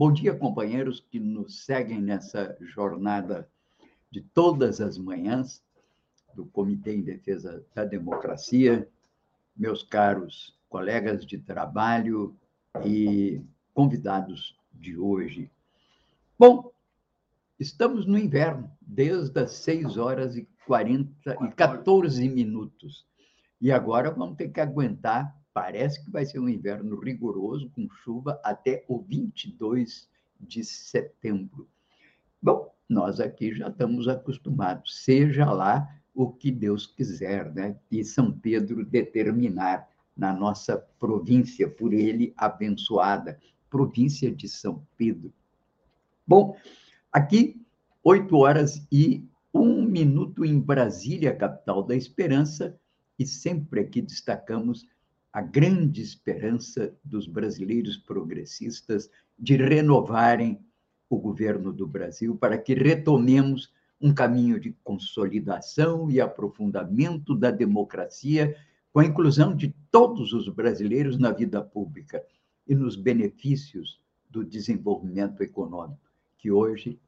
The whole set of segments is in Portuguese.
Bom dia, companheiros que nos seguem nessa jornada de todas as manhãs do Comitê em Defesa da Democracia, meus caros colegas de trabalho e convidados de hoje. Bom, estamos no inverno, desde as 6 horas e 40 e 14 minutos. E agora vamos ter que aguentar Parece que vai ser um inverno rigoroso, com chuva até o 22 de setembro. Bom, nós aqui já estamos acostumados, seja lá o que Deus quiser, né? E São Pedro determinar na nossa província, por ele abençoada, província de São Pedro. Bom, aqui, 8 horas e um minuto em Brasília, capital da esperança, e sempre aqui destacamos a grande esperança dos brasileiros progressistas de renovarem o governo do Brasil para que retomemos um caminho de consolidação e aprofundamento da democracia, com a inclusão de todos os brasileiros na vida pública e nos benefícios do desenvolvimento econômico, que hoje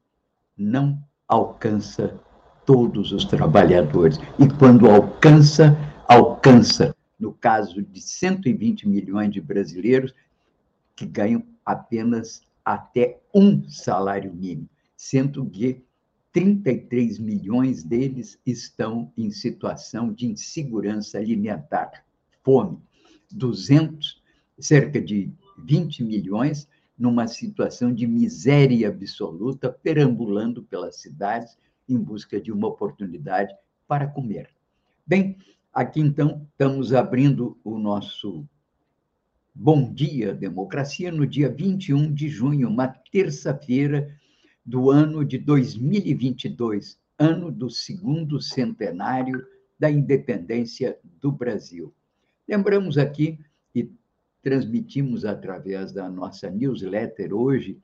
não alcança todos os trabalhadores. E quando alcança, alcança no caso de 120 milhões de brasileiros que ganham apenas até um salário mínimo, sendo que 33 milhões deles estão em situação de insegurança alimentar, fome. 200, cerca de 20 milhões numa situação de miséria absoluta, perambulando pelas cidades em busca de uma oportunidade para comer. Bem, Aqui, então, estamos abrindo o nosso Bom Dia Democracia no dia 21 de junho, uma terça-feira do ano de 2022, ano do segundo centenário da independência do Brasil. Lembramos aqui e transmitimos através da nossa newsletter hoje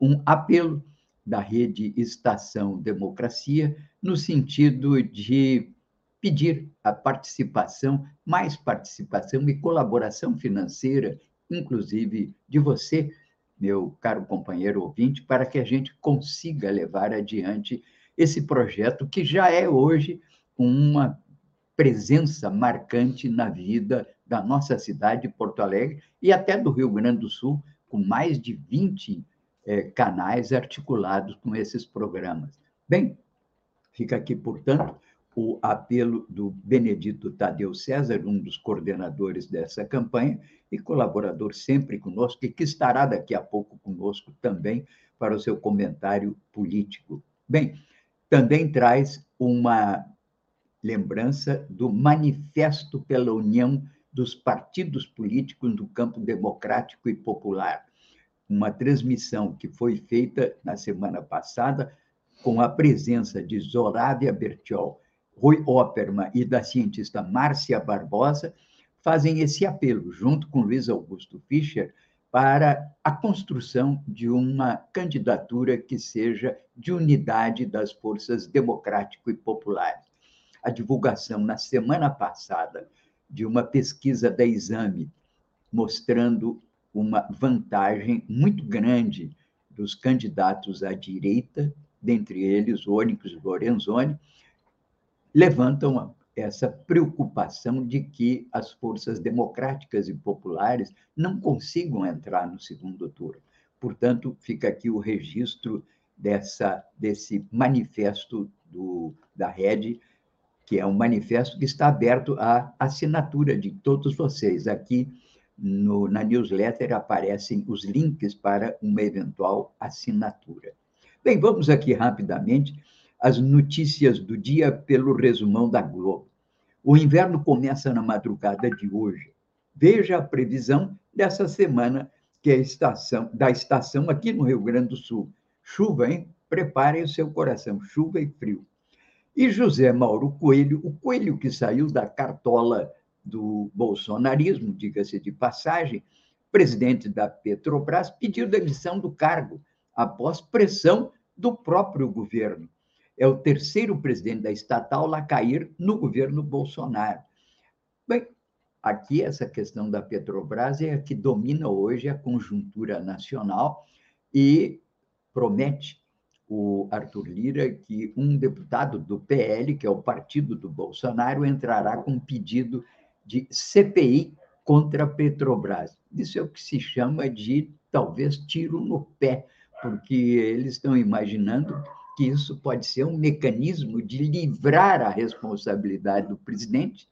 um apelo da rede Estação Democracia no sentido de pedir a participação, mais participação e colaboração financeira, inclusive de você, meu caro companheiro ouvinte, para que a gente consiga levar adiante esse projeto que já é hoje uma presença marcante na vida da nossa cidade, Porto Alegre, e até do Rio Grande do Sul, com mais de 20 eh, canais articulados com esses programas. Bem, fica aqui, portanto, o apelo do Benedito Tadeu César, um dos coordenadores dessa campanha e colaborador sempre conosco, e que estará daqui a pouco conosco também para o seu comentário político. Bem, também traz uma lembrança do Manifesto pela União dos Partidos Políticos do Campo Democrático e Popular, uma transmissão que foi feita na semana passada com a presença de Zorávia Bertiol, Rui Opperman e da cientista Márcia Barbosa, fazem esse apelo, junto com Luiz Augusto Fischer, para a construção de uma candidatura que seja de unidade das forças democrático e populares. A divulgação na semana passada de uma pesquisa da Exame mostrando uma vantagem muito grande dos candidatos à direita, dentre eles o Onyx Lorenzoni, levantam essa preocupação de que as forças democráticas e populares não consigam entrar no segundo turno. Portanto, fica aqui o registro dessa, desse manifesto do, da rede, que é um manifesto que está aberto à assinatura de todos vocês. Aqui no, na newsletter aparecem os links para uma eventual assinatura. Bem, vamos aqui rapidamente as notícias do dia pelo resumão da Globo. O inverno começa na madrugada de hoje. Veja a previsão dessa semana, que é estação, da estação aqui no Rio Grande do Sul. Chuva, hein? preparem o seu coração, chuva e frio. E José Mauro Coelho, o coelho que saiu da cartola do bolsonarismo, diga-se de passagem, presidente da Petrobras, pediu demissão do cargo após pressão do próprio governo. É o terceiro presidente da estatal a cair no governo Bolsonaro. Bem, aqui essa questão da Petrobras é a que domina hoje a conjuntura nacional e promete o Arthur Lira que um deputado do PL, que é o partido do Bolsonaro, entrará com pedido de CPI contra a Petrobras. Isso é o que se chama de talvez tiro no pé, porque eles estão imaginando que isso pode ser um mecanismo de livrar a responsabilidade do presidente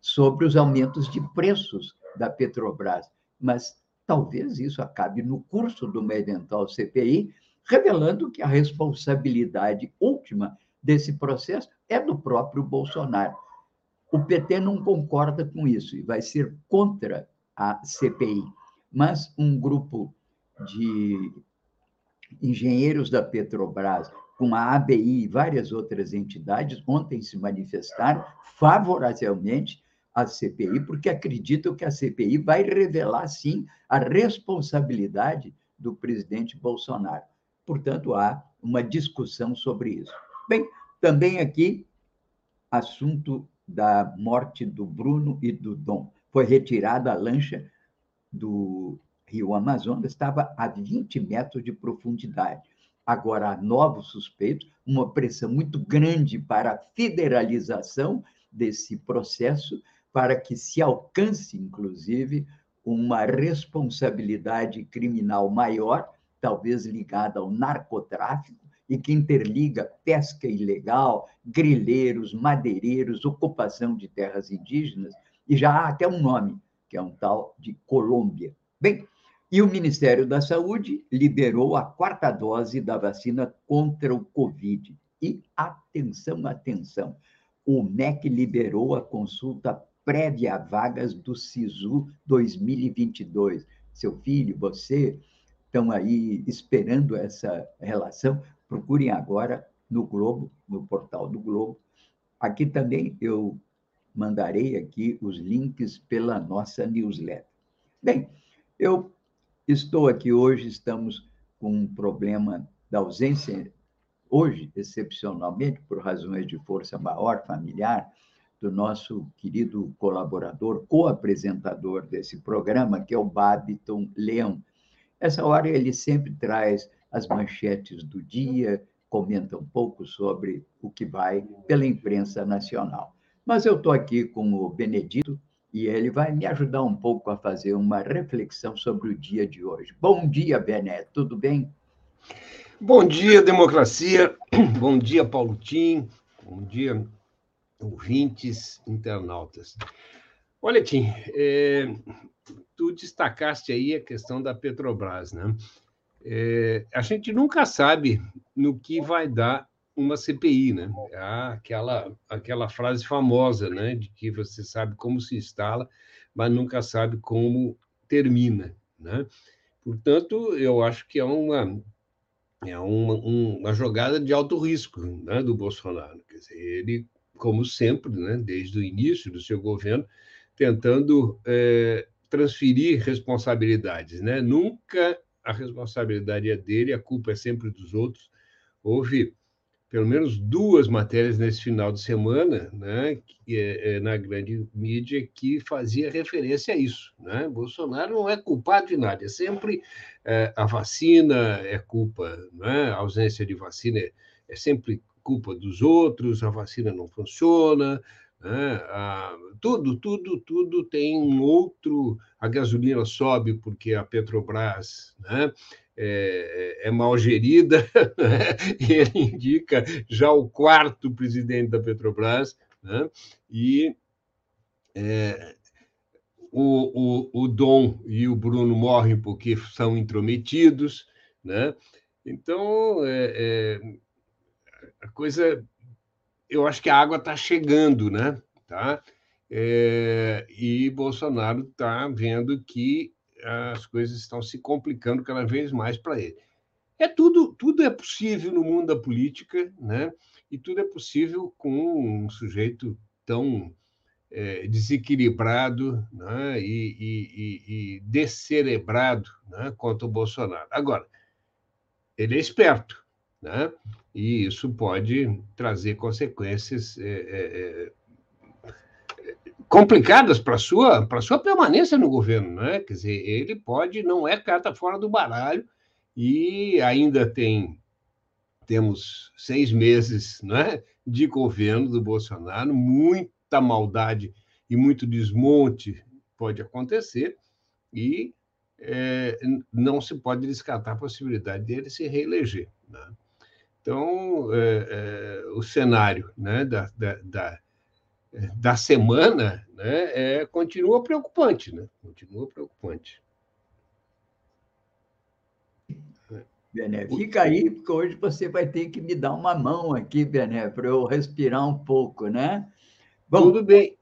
sobre os aumentos de preços da Petrobras. Mas talvez isso acabe no curso de uma eventual CPI, revelando que a responsabilidade última desse processo é do próprio Bolsonaro. O PT não concorda com isso e vai ser contra a CPI. Mas um grupo de engenheiros da Petrobras, com a ABI e várias outras entidades, ontem se manifestaram favoravelmente à CPI, porque acreditam que a CPI vai revelar, sim, a responsabilidade do presidente Bolsonaro. Portanto, há uma discussão sobre isso. Bem, também aqui, assunto da morte do Bruno e do Dom. Foi retirada a lancha do Rio Amazonas, estava a 20 metros de profundidade. Agora há novos suspeitos, uma pressão muito grande para a federalização desse processo, para que se alcance, inclusive, uma responsabilidade criminal maior, talvez ligada ao narcotráfico, e que interliga pesca ilegal, grileiros, madeireiros, ocupação de terras indígenas, e já há até um nome, que é um tal de Colômbia. Bem, e o Ministério da Saúde liberou a quarta dose da vacina contra o Covid. E atenção, atenção, o MEC liberou a consulta prévia a vagas do SISU 2022. Seu filho, você estão aí esperando essa relação, procurem agora no Globo, no portal do Globo. Aqui também eu mandarei aqui os links pela nossa newsletter. Bem, eu estou aqui hoje, estamos com um problema da ausência, hoje, excepcionalmente, por razões de força maior familiar, do nosso querido colaborador, co-apresentador desse programa, que é o Babiton Leão. Essa hora ele sempre traz as manchetes do dia, comenta um pouco sobre o que vai pela imprensa nacional. Mas eu estou aqui com o Benedito e ele vai me ajudar um pouco a fazer uma reflexão sobre o dia de hoje. Bom dia, Bené, tudo bem? Bom dia, democracia. Bom dia, Paulo Tim. Bom dia, ouvintes, internautas. Olha, Tim, é, tu destacaste aí a questão da Petrobras, né? é, a gente nunca sabe no que vai dar uma CPI, né? É aquela, aquela frase famosa, né? De que você sabe como se instala, mas nunca sabe como termina, né? Portanto, eu acho que é uma é uma, uma jogada de alto risco né, do Bolsonaro. Quer dizer, ele, como sempre, né, desde o início do seu governo, tentando é, transferir responsabilidades, né? Nunca a responsabilidade é dele, a culpa é sempre dos outros. Houve pelo menos duas matérias nesse final de semana, né, que, é, é, na grande mídia, que fazia referência a isso. Né? Bolsonaro não é culpado de nada, é sempre é, a vacina é culpa, né? a ausência de vacina é, é sempre culpa dos outros, a vacina não funciona, né? Ah, tudo, tudo, tudo tem um outro. A gasolina sobe porque a Petrobras né? É, é, é mal gerida, né? e ele indica já o quarto presidente da Petrobras, né? e é, o, o, o Dom e o Bruno morrem porque são intrometidos. Né? Então, é, é a coisa eu acho que a água está chegando, né? Tá? É, e Bolsonaro está vendo que as coisas estão se complicando cada vez mais para ele. É tudo, tudo é possível no mundo da política, né? E tudo é possível com um sujeito tão é, desequilibrado né? e, e, e, descerebrado né? quanto o Bolsonaro. Agora, ele é esperto, né? e isso pode trazer consequências é, é, é complicadas para sua, sua permanência no governo. Né? Quer dizer, ele pode, não é carta fora do baralho, e ainda tem temos seis meses né, de governo do Bolsonaro, muita maldade e muito desmonte pode acontecer, e é, não se pode descartar a possibilidade dele se reeleger. Né? Então, é, é, o cenário né, da, da, da, da semana né, é, continua preocupante, né? continua preocupante. Bené, fica aí, porque hoje você vai ter que me dar uma mão aqui, Bené, para eu respirar um pouco, né? Bom, Tudo bem.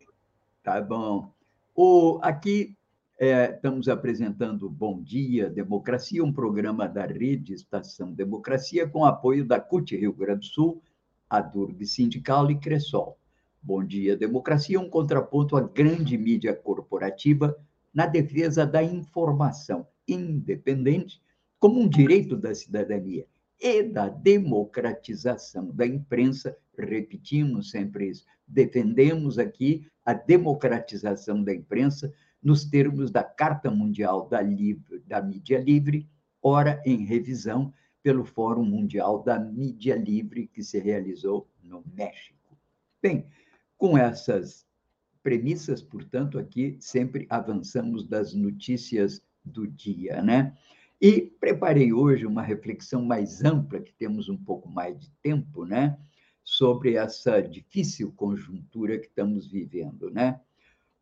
Tá bom. O, aqui é, estamos apresentando Bom Dia Democracia, um programa da Rede Estação Democracia, com apoio da CUT Rio Grande do Sul, a Durg Sindical e Cressol. Bom Dia Democracia, um contraponto à grande mídia corporativa na defesa da informação independente como um direito da cidadania e da democratização da imprensa. Repetimos sempre isso. Defendemos aqui a democratização da imprensa nos termos da Carta Mundial da, Livre, da Mídia Livre, ora em revisão pelo Fórum Mundial da Mídia Livre, que se realizou no México. Bem, com essas premissas, portanto, aqui sempre avançamos das notícias do dia, né? E preparei hoje uma reflexão mais ampla, que temos um pouco mais de tempo, né? Sobre essa difícil conjuntura que estamos vivendo, né?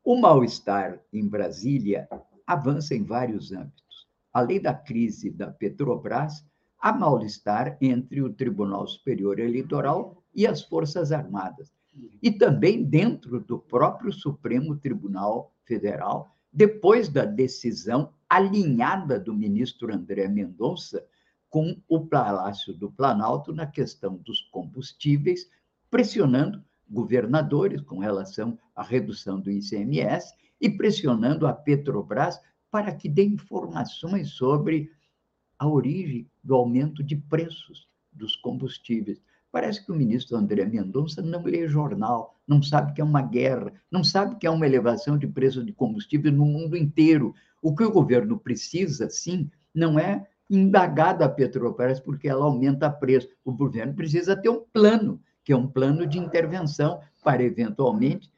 O mal-estar em Brasília avança em vários âmbitos. Além da crise da Petrobras, há mal-estar entre o Tribunal Superior Eleitoral e as Forças Armadas. E também dentro do próprio Supremo Tribunal Federal, depois da decisão alinhada do ministro André Mendonça com o Palácio do Planalto na questão dos combustíveis, pressionando governadores com relação à redução do ICMS e pressionando a Petrobras para que dê informações sobre a origem do aumento de preços dos combustíveis. Parece que o ministro André Mendonça não lê jornal, não sabe que é uma guerra, não sabe que é uma elevação de preço de combustível no mundo inteiro. O que o governo precisa, sim, não é indagar da Petrobras porque ela aumenta preço. O governo precisa ter um plano, que é um plano de intervenção para, eventualmente,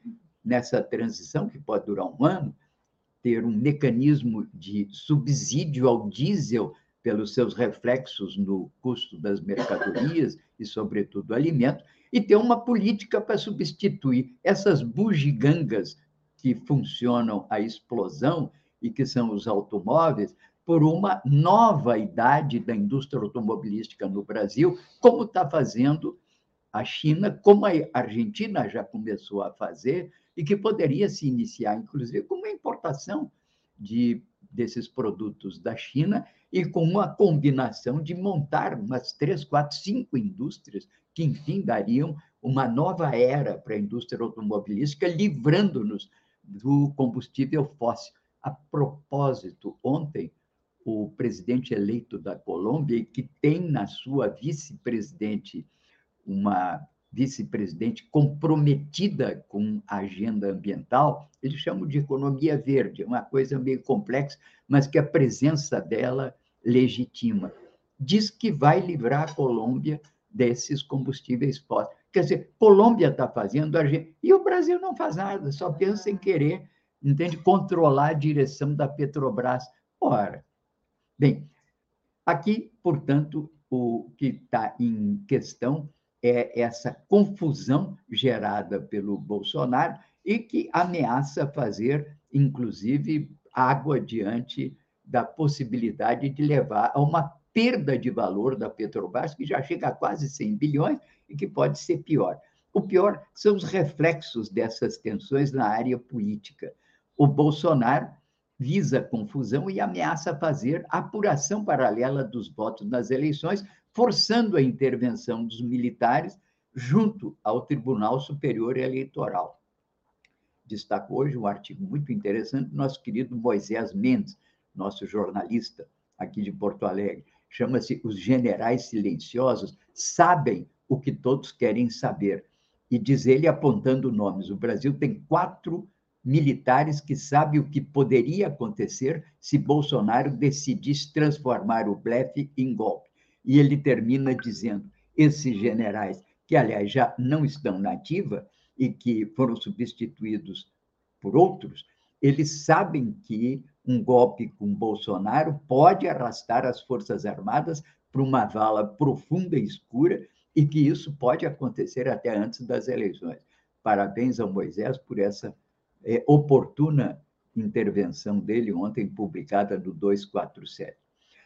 nessa transição, que pode durar um ano, ter um mecanismo de subsídio ao diesel pelos seus reflexos no custo das mercadorias e, sobretudo, alimentos, e ter uma política para substituir essas bugigangas que funcionam a explosão e que são os automóveis, por uma nova idade da indústria automobilística no Brasil, como está fazendo a China, como a Argentina já começou a fazer, e que poderia se iniciar, inclusive, com uma importação de, desses produtos da China e com uma combinação de montar umas três, quatro, cinco indústrias que, enfim, dariam uma nova era para a indústria automobilística, livrando-nos do combustível fóssil. A propósito, ontem, o presidente eleito da Colômbia, que tem na sua vice-presidente uma vice-presidente comprometida com a agenda ambiental, eles chamam de economia verde, é uma coisa meio complexa, mas que a presença dela legitima. Diz que vai livrar a Colômbia desses combustíveis fósseis. Quer dizer, Colômbia está fazendo, e o Brasil não faz nada, só pensa em querer entende? Controlar a direção da Petrobras. Ora, bem, aqui, portanto, o que está em questão é essa confusão gerada pelo Bolsonaro e que ameaça fazer, inclusive, água diante da possibilidade de levar a uma perda de valor da Petrobras, que já chega a quase 100 bilhões e que pode ser pior. O pior são os reflexos dessas tensões na área política o Bolsonaro visa confusão e ameaça fazer apuração paralela dos votos nas eleições, forçando a intervenção dos militares junto ao Tribunal Superior Eleitoral. Destaco hoje um artigo muito interessante do nosso querido Moisés Mendes, nosso jornalista aqui de Porto Alegre. Chama-se Os Generais Silenciosos Sabem o que todos querem saber. E diz ele, apontando nomes: o Brasil tem quatro militares que sabem o que poderia acontecer se Bolsonaro decidisse transformar o blefe em golpe. E ele termina dizendo: esses generais que, aliás, já não estão na ativa e que foram substituídos por outros, eles sabem que um golpe com Bolsonaro pode arrastar as Forças Armadas para uma vala profunda e escura e que isso pode acontecer até antes das eleições. Parabéns ao Moisés por essa é, oportuna intervenção dele ontem, publicada no 247.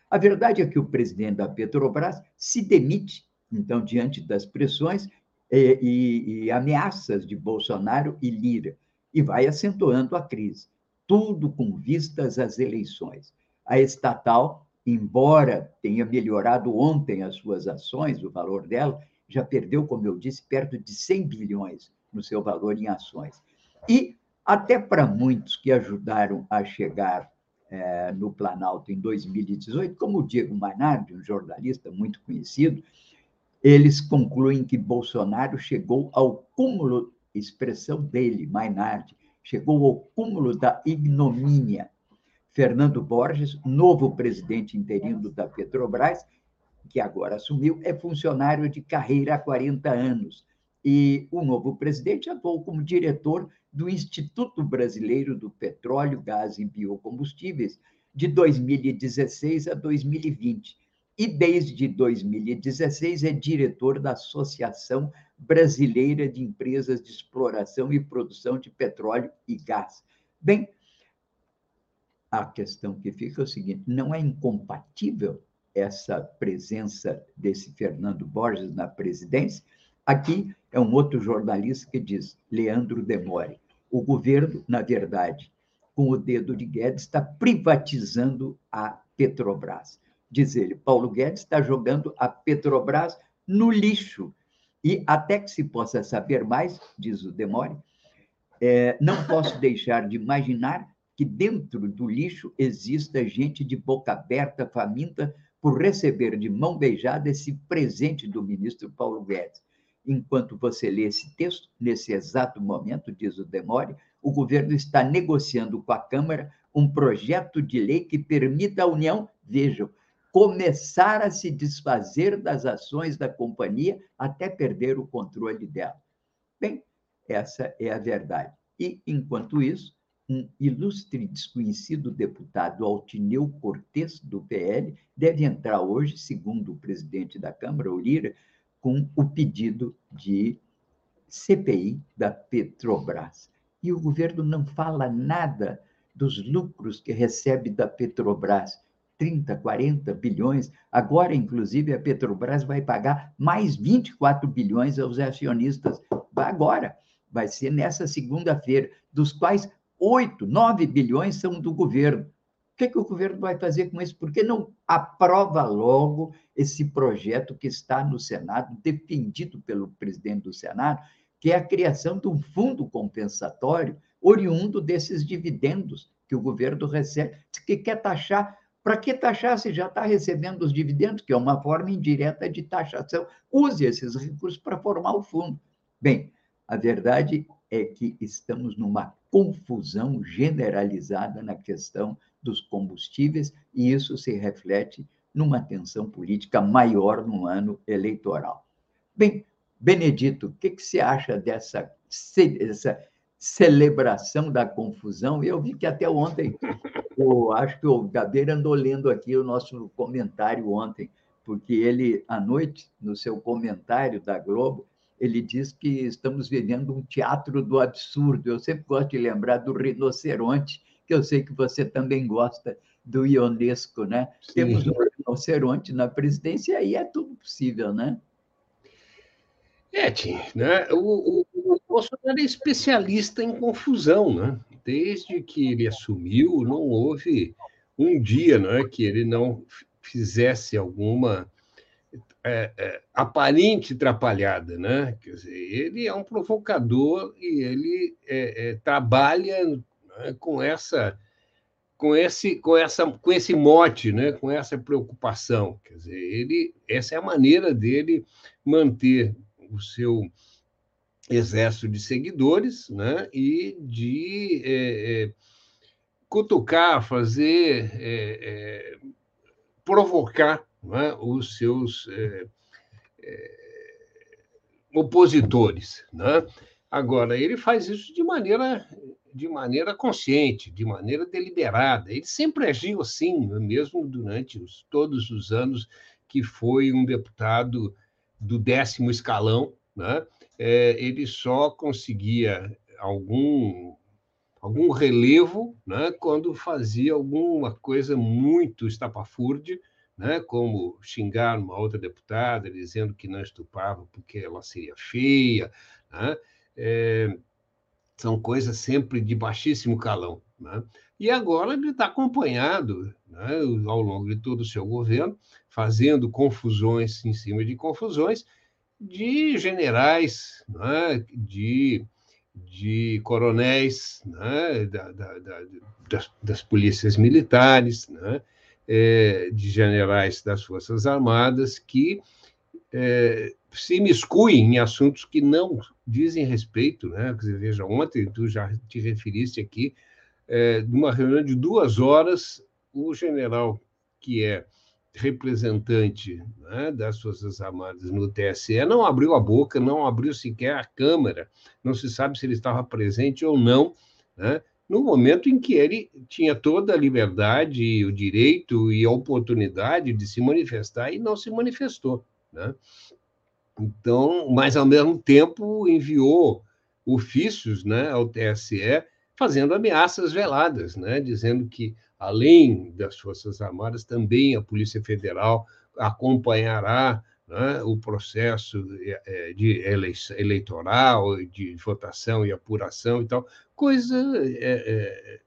A verdade é que o presidente da Petrobras se demite então, diante das pressões e, e, e ameaças de Bolsonaro e Lira, e vai acentuando a crise, tudo com vistas às eleições. A estatal, embora tenha melhorado ontem as suas ações, o valor dela, já perdeu, como eu disse, perto de 100 bilhões no seu valor em ações. E até para muitos que ajudaram a chegar é, no Planalto em 2018, como o Diego Mainardi, um jornalista muito conhecido, eles concluem que Bolsonaro chegou ao cúmulo, expressão dele, Mainardi, chegou ao cúmulo da ignomínia. Fernando Borges, novo presidente interino da Petrobras, que agora assumiu, é funcionário de carreira há 40 anos. E o novo presidente atuou como diretor do Instituto Brasileiro do Petróleo, Gás e Biocombustíveis, de 2016 a 2020 e desde 2016 é diretor da Associação Brasileira de Empresas de Exploração e Produção de Petróleo e Gás. Bem, a questão que fica é o seguinte: não é incompatível essa presença desse Fernando Borges na presidência? Aqui é um outro jornalista que diz, Leandro Demore, o governo, na verdade, com o dedo de Guedes, está privatizando a Petrobras diz ele, Paulo Guedes está jogando a Petrobras no lixo. E até que se possa saber mais, diz o Demore, é, não posso deixar de imaginar que dentro do lixo exista gente de boca aberta, faminta, por receber de mão beijada esse presente do ministro Paulo Guedes. Enquanto você lê esse texto, nesse exato momento, diz o Demore, o governo está negociando com a Câmara um projeto de lei que permita à União, vejam, começar a se desfazer das ações da companhia até perder o controle dela. Bem, essa é a verdade. E, enquanto isso, um ilustre desconhecido deputado Altineu Cortes, do PL, deve entrar hoje, segundo o presidente da Câmara, o Lira, com o pedido de CPI da Petrobras. E o governo não fala nada dos lucros que recebe da Petrobras 30, 40 bilhões. Agora, inclusive, a Petrobras vai pagar mais 24 bilhões aos acionistas. Agora, vai ser nessa segunda-feira, dos quais 8, 9 bilhões são do governo. O que, que o governo vai fazer com isso? Por que não aprova logo esse projeto que está no Senado, defendido pelo presidente do Senado, que é a criação de um fundo compensatório oriundo desses dividendos que o governo recebe, que quer taxar para que taxar se já está recebendo os dividendos, que é uma forma indireta de taxação? Use esses recursos para formar o fundo. Bem, a verdade é que estamos numa confusão generalizada na questão dos combustíveis, e isso se reflete numa tensão política maior no ano eleitoral. Bem, Benedito, o que, que você acha dessa, dessa celebração da confusão? Eu vi que até ontem eu acho que o Gabeira andou lendo aqui o nosso comentário ontem, porque ele, à noite, no seu comentário da Globo, ele diz que estamos vivendo um teatro do absurdo. Eu sempre gosto de lembrar do rinoceronte, que eu sei que você também gosta do Ionesco, né? Sim. Temos um rinoceronte na presidência e aí é tudo possível, né? É, Tim, né? O Bolsonaro é especialista em confusão, né? desde que ele assumiu, não houve um dia né, que ele não fizesse alguma é, é, aparente atrapalhada. Né? Quer dizer, ele é um provocador e ele é, é trabalha né, com essa com esse com essa com esse mote, né, com essa preocupação, quer dizer, ele essa é a maneira dele manter o seu exército de seguidores, né, e de é, é, cutucar, fazer, é, provocar né, os seus opositores, né? Agora ele faz isso de maneira de maneira consciente, de maneira deliberada. Ele sempre agiu assim, mesmo durante os, todos os anos que foi um deputado do décimo escalão, né? É, ele só conseguia algum algum relevo né, quando fazia alguma coisa muito estapafúrdia, né, como xingar uma outra deputada, dizendo que não estupava porque ela seria feia. Né? É, são coisas sempre de baixíssimo calão. Né? E agora ele está acompanhado, né, ao longo de todo o seu governo, fazendo confusões em cima de confusões, de generais, né, de, de coronéis né, da, da, da, das, das, polícias militares, né, é, de generais das Forças Armadas, que é, se miscuem em assuntos que não dizem respeito, né? Veja, ontem tu já te referiste aqui, é, numa reunião de duas horas, o general que é representante né, das Forças Armadas no TSE não abriu a boca, não abriu sequer a Câmara, não se sabe se ele estava presente ou não, né, no momento em que ele tinha toda a liberdade, o direito e a oportunidade de se manifestar e não se manifestou. Né? Então, mas ao mesmo tempo enviou ofícios né, ao TSE fazendo ameaças veladas, né, dizendo que, além das Forças Armadas, também a Polícia Federal acompanhará né, o processo é, é, de eleitoral, de votação e apuração e tal, coisa é, é,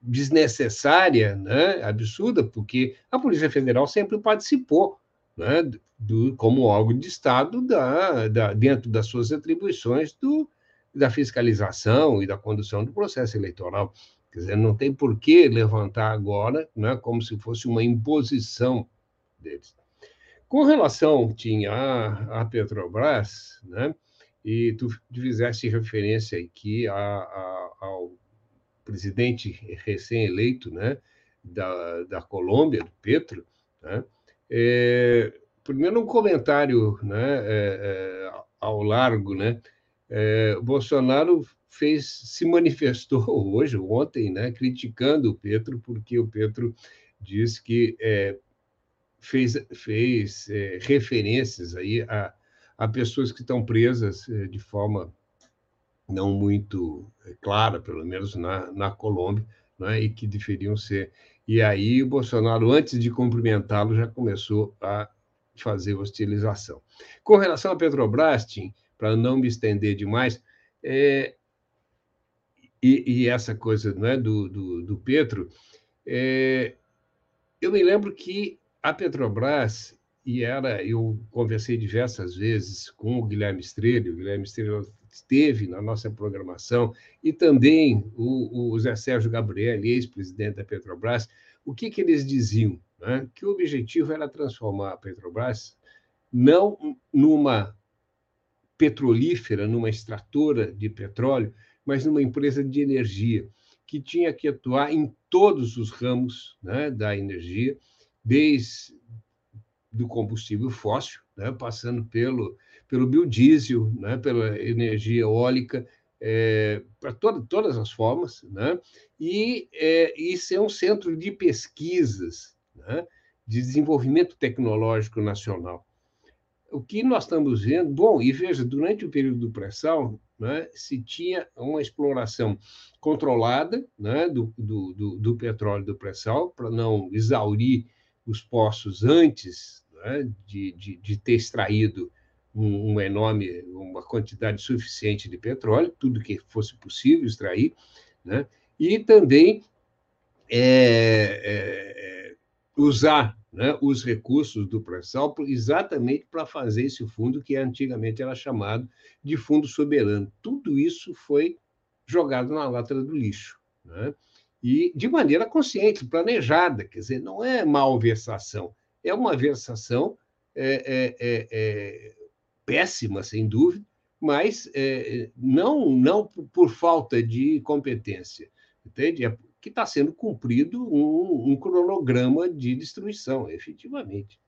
desnecessária, né, absurda, porque a Polícia Federal sempre participou né, do, como órgão de Estado da, da, dentro das suas atribuições do, da fiscalização e da condução do processo eleitoral. Quer dizer, não tem por que levantar agora né, como se fosse uma imposição deles. Com relação, tinha a, a Petrobras, né, e tu fizeste referência aqui a, a, ao presidente recém-eleito né, da, da Colômbia, do Petro, né, é, primeiro, um comentário né, é, é, ao largo. Né? É, Bolsonaro fez, se manifestou hoje, ontem, né, criticando o Petro, porque o Petro diz que é, fez, fez é, referências aí a, a pessoas que estão presas é, de forma não muito clara, pelo menos na, na Colômbia, né, e que deveriam ser e aí o Bolsonaro, antes de cumprimentá-lo, já começou a fazer hostilização. Com relação à Petrobras, para não me estender demais, é, e, e, essa coisa né, do, do, do Petro, é, eu me lembro que a Petrobras, e era, eu conversei diversas vezes com o Guilherme Estrela, o Guilherme Estrela esteve na nossa programação, e também o, o Zé Sérgio Gabriel, ex-presidente da Petrobras, o que, que eles diziam? Né? Que o objetivo era transformar a Petrobras não numa petrolífera, numa extratora de petróleo, mas numa empresa de energia, que tinha que atuar em todos os ramos né, da energia, desde do combustível fóssil, né, passando pelo pelo biodiesel, né, pela energia eólica, é, para toda, todas as formas, né, e, é, e ser um centro de pesquisas, né, de desenvolvimento tecnológico nacional. O que nós estamos vendo, bom, e veja, durante o período do pré-sal, né, se tinha uma exploração controlada né, do, do, do, do petróleo do pré-sal, para não exaurir os poços antes né, de, de, de ter extraído um, um enorme, uma quantidade suficiente de petróleo, tudo que fosse possível extrair, né? e também é, é, usar né, os recursos do pré-sal exatamente para fazer esse fundo que antigamente era chamado de fundo soberano. Tudo isso foi jogado na lata do lixo. Né? E de maneira consciente, planejada, quer dizer, não é malversação, é uma versação é, é, é, é péssima, sem dúvida, mas é, não, não por falta de competência, entende? Que está sendo cumprido um, um, cronograma de destruição, efetivamente.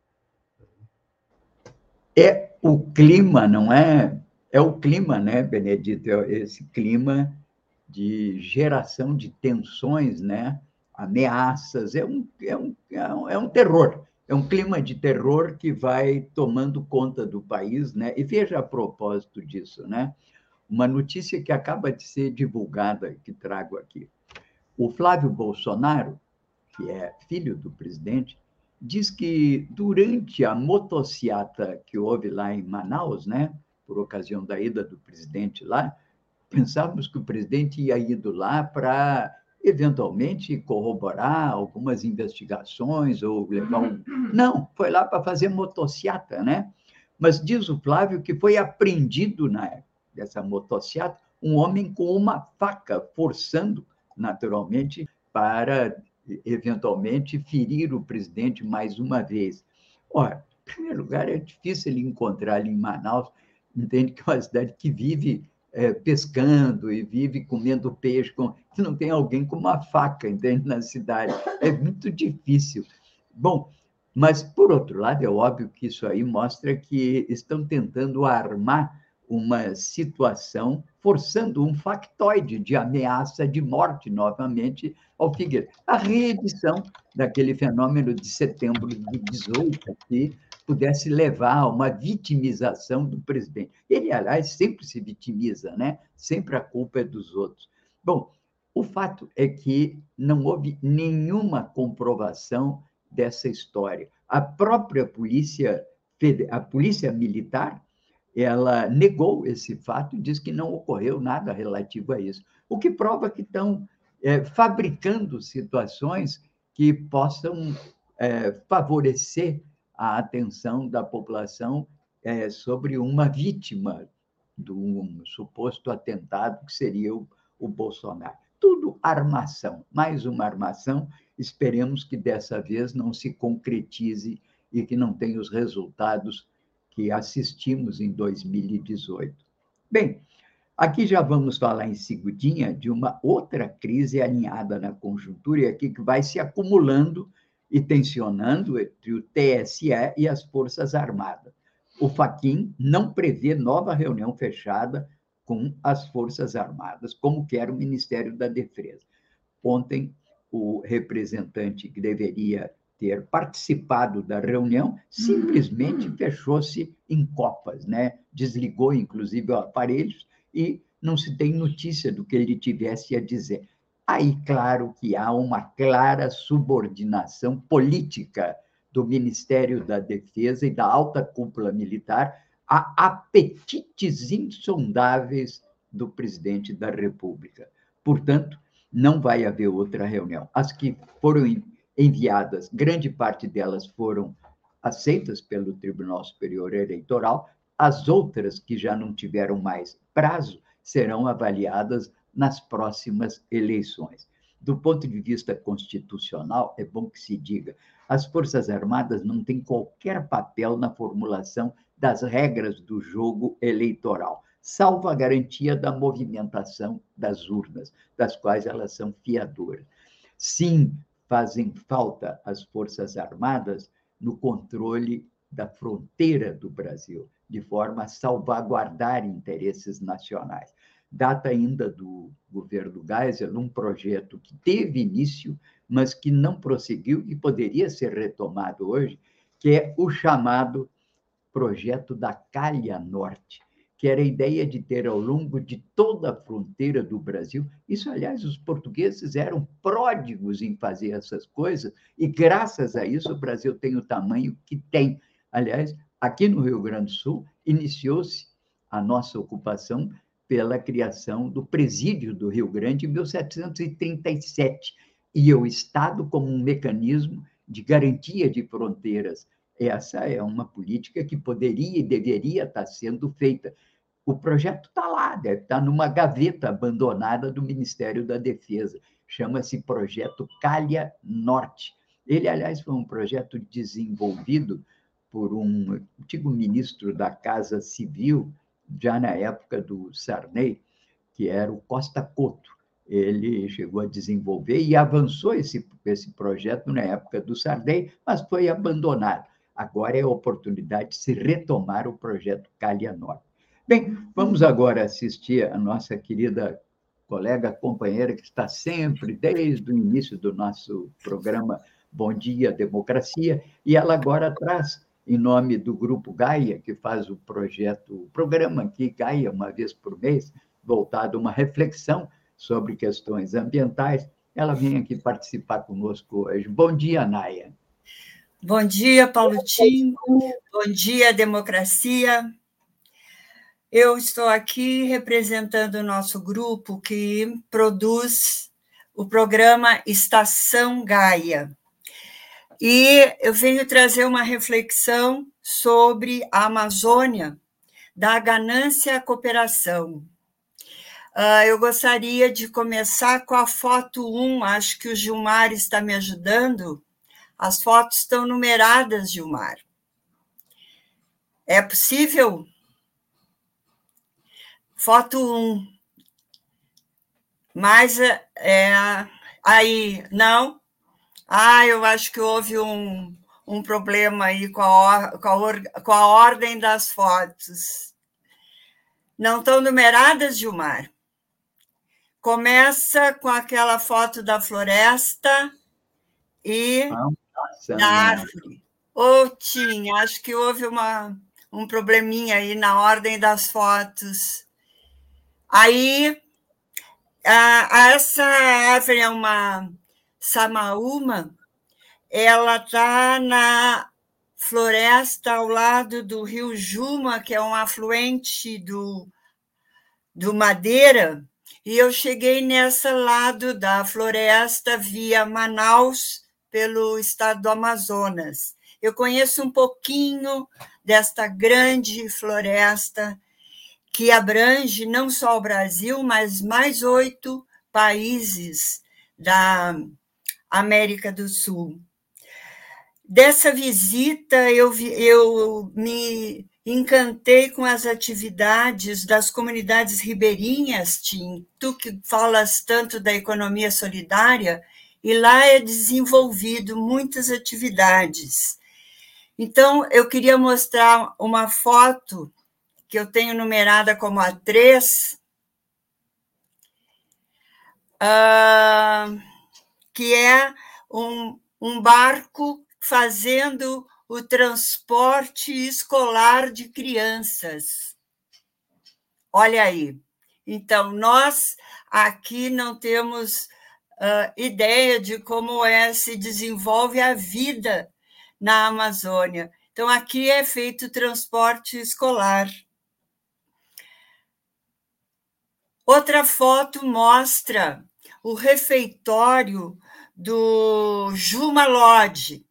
É o clima, não é? É o clima, né, Benedito? É esse clima de geração de tensões, né? ameaças, é um, é, um, é, um, é um terror, é um clima de terror que vai tomando conta do país, né? E veja a propósito disso, né? Uma notícia que acaba de ser divulgada, que trago aqui. O Flávio Bolsonaro, que é filho do presidente, diz que durante a motociata que houve lá em Manaus, né, por ocasião da ida do presidente lá, pensávamos que o presidente ia ido lá para eventualmente corroborar algumas investigações ou levar um... Não, foi lá para fazer motociata, né? Mas diz o Flávio que foi apreendido na dessa motociata um homem com uma faca forçando naturalmente, para eventualmente ferir o presidente mais uma vez. Ora, em primeiro lugar, é difícil ele encontrar ali em Manaus, entende que é uma cidade que vive é, pescando e vive comendo peixe, com, que não tem alguém com uma faca, entende, na cidade. É muito difícil. Bom, mas, por outro lado, é óbvio que isso aí mostra que estão tentando armar uma situação forçando um factoide de ameaça de morte novamente ao Figueiredo. A reedição daquele fenômeno de setembro de 18 que pudesse levar a uma vitimização do presidente. Ele, aliás, sempre se vitimiza, né? Sempre a culpa é dos outros. Bom, o fato é que não houve nenhuma comprovação dessa história. A própria polícia, a polícia militar ela negou esse fato e diz que não ocorreu nada relativo a isso, o que prova que estão é, fabricando situações que possam é, favorecer a atenção da população é, sobre uma vítima de um suposto atentado que seria o, o Bolsonaro. Tudo armação, mais uma armação. Esperemos que dessa vez não se concretize e que não tenha os resultados que assistimos em 2018. Bem, aqui já vamos falar em segundinha de uma outra crise alinhada na conjuntura e aqui que vai se acumulando e tensionando entre o TSE e as Forças Armadas. O Faquin não prevê nova reunião fechada com as Forças Armadas, como quer o Ministério da Defesa. Ontem, o representante que deveria ter participado da reunião, simplesmente uhum. fechou-se em copas, né? desligou inclusive aparelhos e não se tem notícia do que ele tivesse a dizer. Aí, claro que há uma clara subordinação política do Ministério da Defesa e da alta cúpula militar a apetites insondáveis do presidente da República. Portanto, não vai haver outra reunião. As que foram enviadas, grande parte delas foram aceitas pelo Tribunal Superior Eleitoral, as outras que já não tiveram mais prazo serão avaliadas nas próximas eleições. Do ponto de vista constitucional, é bom que se diga, as Forças Armadas não têm qualquer papel na formulação das regras do jogo eleitoral, salvo a garantia da movimentação das urnas, das quais elas são fiadoras. Sim, fazem falta as Forças Armadas no controle da fronteira do Brasil, de forma a salvaguardar interesses nacionais. Data ainda do governo Geisel um projeto que teve início, mas que não prosseguiu e poderia ser retomado hoje, que é o chamado projeto da Calha Norte, que era a ideia de ter ao longo de toda a fronteira do Brasil. Isso, aliás, os portugueses eram pródigos em fazer essas coisas, e graças a isso o Brasil tem o tamanho que tem. Aliás, aqui no Rio Grande do Sul, iniciou-se a nossa ocupação pela criação do Presídio do Rio Grande em 1737 e o Estado como um mecanismo de garantia de fronteiras. Essa é uma política que poderia e deveria estar sendo feita. O projeto está lá, deve estar numa gaveta abandonada do Ministério da Defesa. Chama-se Projeto Calha Norte. Ele, aliás, foi um projeto desenvolvido por um antigo ministro da Casa Civil, já na época do Sarney, que era o Costa Couto. Ele chegou a desenvolver e avançou esse, esse projeto na época do Sarney, mas foi abandonado. Agora é a oportunidade de se retomar o projeto Calha Norte. Bem, vamos agora assistir a nossa querida colega, companheira, que está sempre, desde o início do nosso programa Bom Dia Democracia, e ela agora traz em nome do Grupo Gaia, que faz o projeto, o programa aqui, Gaia, uma vez por mês, voltado a uma reflexão sobre questões ambientais. Ela vem aqui participar conosco hoje. Bom dia, Naya. Bom dia, Paulo Tim. Bom dia, democracia. Eu estou aqui representando o nosso grupo que produz o programa Estação Gaia. E eu venho trazer uma reflexão sobre a Amazônia, da ganância à cooperação. Uh, eu gostaria de começar com a foto 1, acho que o Gilmar está me ajudando. As fotos estão numeradas, Gilmar. É possível? Foto 1. Mas é, aí, não? Ah, eu acho que houve um, um problema aí com a, com, a or, com a ordem das fotos. Não estão numeradas, Gilmar? Começa com aquela foto da floresta e Nossa, da árvore. Ou oh, tinha, acho que houve uma, um probleminha aí na ordem das fotos. Aí, a, essa árvore é uma Samaúma, ela está na floresta ao lado do rio Juma, que é um afluente do, do Madeira, e eu cheguei nessa lado da floresta via Manaus, pelo estado do Amazonas. Eu conheço um pouquinho desta grande floresta que abrange não só o Brasil, mas mais oito países da América do Sul. Dessa visita, eu, eu me encantei com as atividades das comunidades ribeirinhas, Tim. Tu que falas tanto da economia solidária, e lá é desenvolvido muitas atividades. Então, eu queria mostrar uma foto que eu tenho numerada como a 3. Uh, que é um, um barco fazendo o transporte escolar de crianças. Olha aí. Então, nós aqui não temos uh, ideia de como é se desenvolve a vida na Amazônia. Então, aqui é feito transporte escolar. Outra foto mostra o refeitório do Juma Lodge,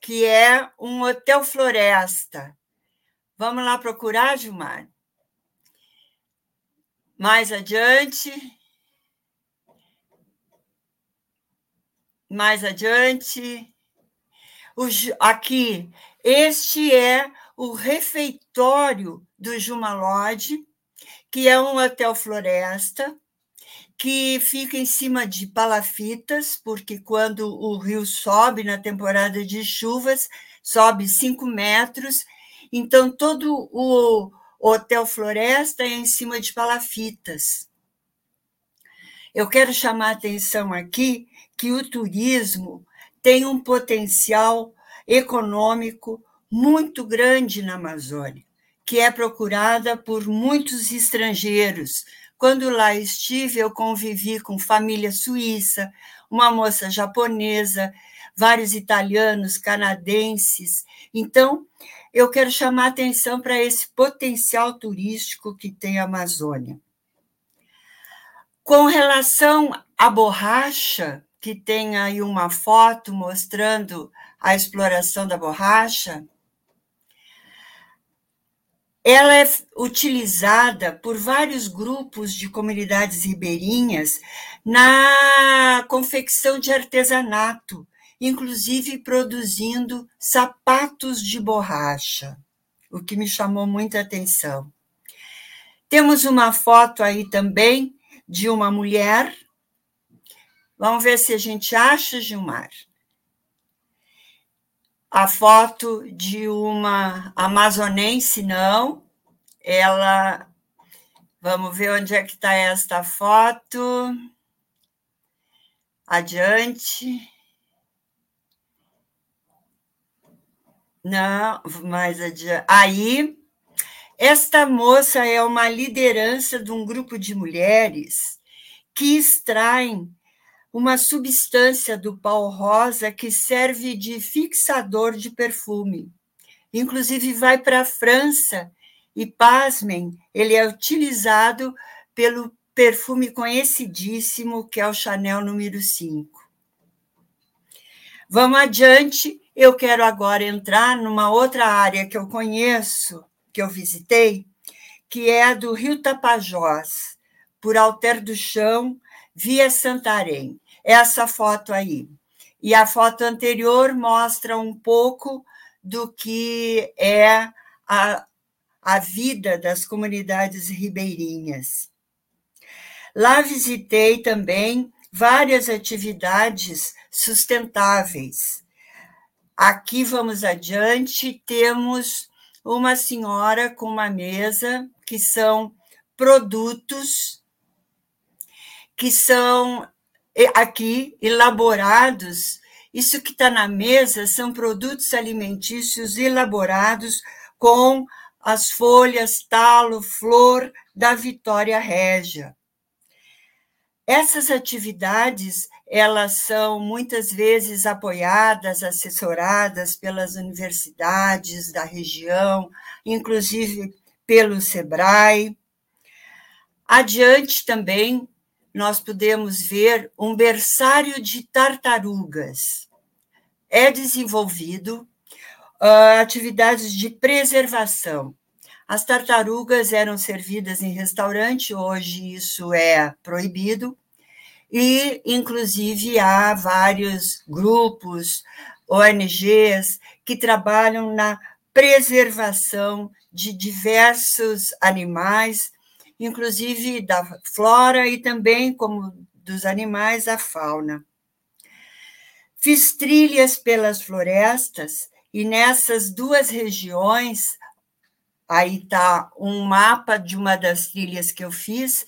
que é um hotel floresta. Vamos lá procurar, Gilmar? Mais adiante. Mais adiante. Aqui, este é o refeitório do Juma Lodge, que é um hotel floresta, que fica em cima de palafitas, porque quando o rio sobe na temporada de chuvas, sobe 5 metros, então todo o Hotel Floresta é em cima de palafitas. Eu quero chamar a atenção aqui que o turismo tem um potencial econômico muito grande na Amazônia, que é procurada por muitos estrangeiros, quando lá estive, eu convivi com família suíça, uma moça japonesa, vários italianos, canadenses. Então, eu quero chamar atenção para esse potencial turístico que tem a Amazônia. Com relação à borracha, que tem aí uma foto mostrando a exploração da borracha, ela é utilizada por vários grupos de comunidades ribeirinhas na confecção de artesanato, inclusive produzindo sapatos de borracha, o que me chamou muita atenção. Temos uma foto aí também de uma mulher. Vamos ver se a gente acha, Gilmar. A foto de uma amazonense, não. Ela. Vamos ver onde é que está esta foto. Adiante. Não, mais adiante. Aí, esta moça é uma liderança de um grupo de mulheres que extraem uma substância do pau rosa que serve de fixador de perfume. Inclusive, vai para a França e, pasmem, ele é utilizado pelo perfume conhecidíssimo que é o Chanel número 5. Vamos adiante. Eu quero agora entrar numa outra área que eu conheço, que eu visitei, que é a do Rio Tapajós, por Alter do Chão, via Santarém. Essa foto aí. E a foto anterior mostra um pouco do que é a, a vida das comunidades ribeirinhas. Lá visitei também várias atividades sustentáveis. Aqui vamos adiante, temos uma senhora com uma mesa que são produtos que são aqui elaborados. Isso que está na mesa são produtos alimentícios elaborados com as folhas, talo, flor da Vitória Régia. Essas atividades elas são muitas vezes apoiadas, assessoradas pelas universidades da região, inclusive pelo SEBRAE. Adiante também, nós podemos ver um berçário de tartarugas. É desenvolvido uh, atividades de preservação. As tartarugas eram servidas em restaurante, hoje isso é proibido, e, inclusive, há vários grupos, ONGs, que trabalham na preservação de diversos animais, inclusive da flora e também, como dos animais, a fauna. Fiz trilhas pelas florestas e nessas duas regiões, aí está um mapa de uma das trilhas que eu fiz,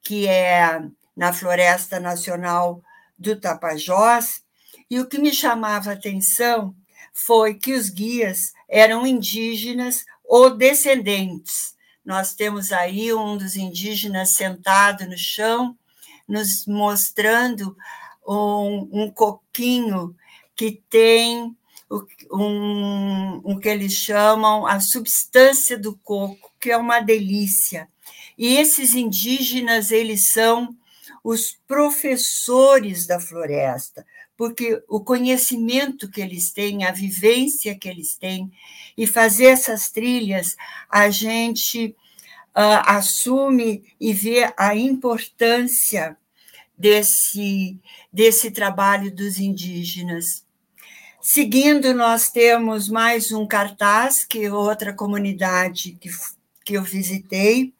que é na Floresta Nacional do Tapajós, e o que me chamava a atenção foi que os guias eram indígenas ou descendentes. Nós temos aí um dos indígenas sentado no chão, nos mostrando um, um coquinho que tem um, um que eles chamam a substância do coco, que é uma delícia. E esses indígenas, eles são os professores da floresta, porque o conhecimento que eles têm, a vivência que eles têm, e fazer essas trilhas, a gente uh, assume e vê a importância desse, desse trabalho dos indígenas. Seguindo, nós temos mais um cartaz, que é outra comunidade que, que eu visitei,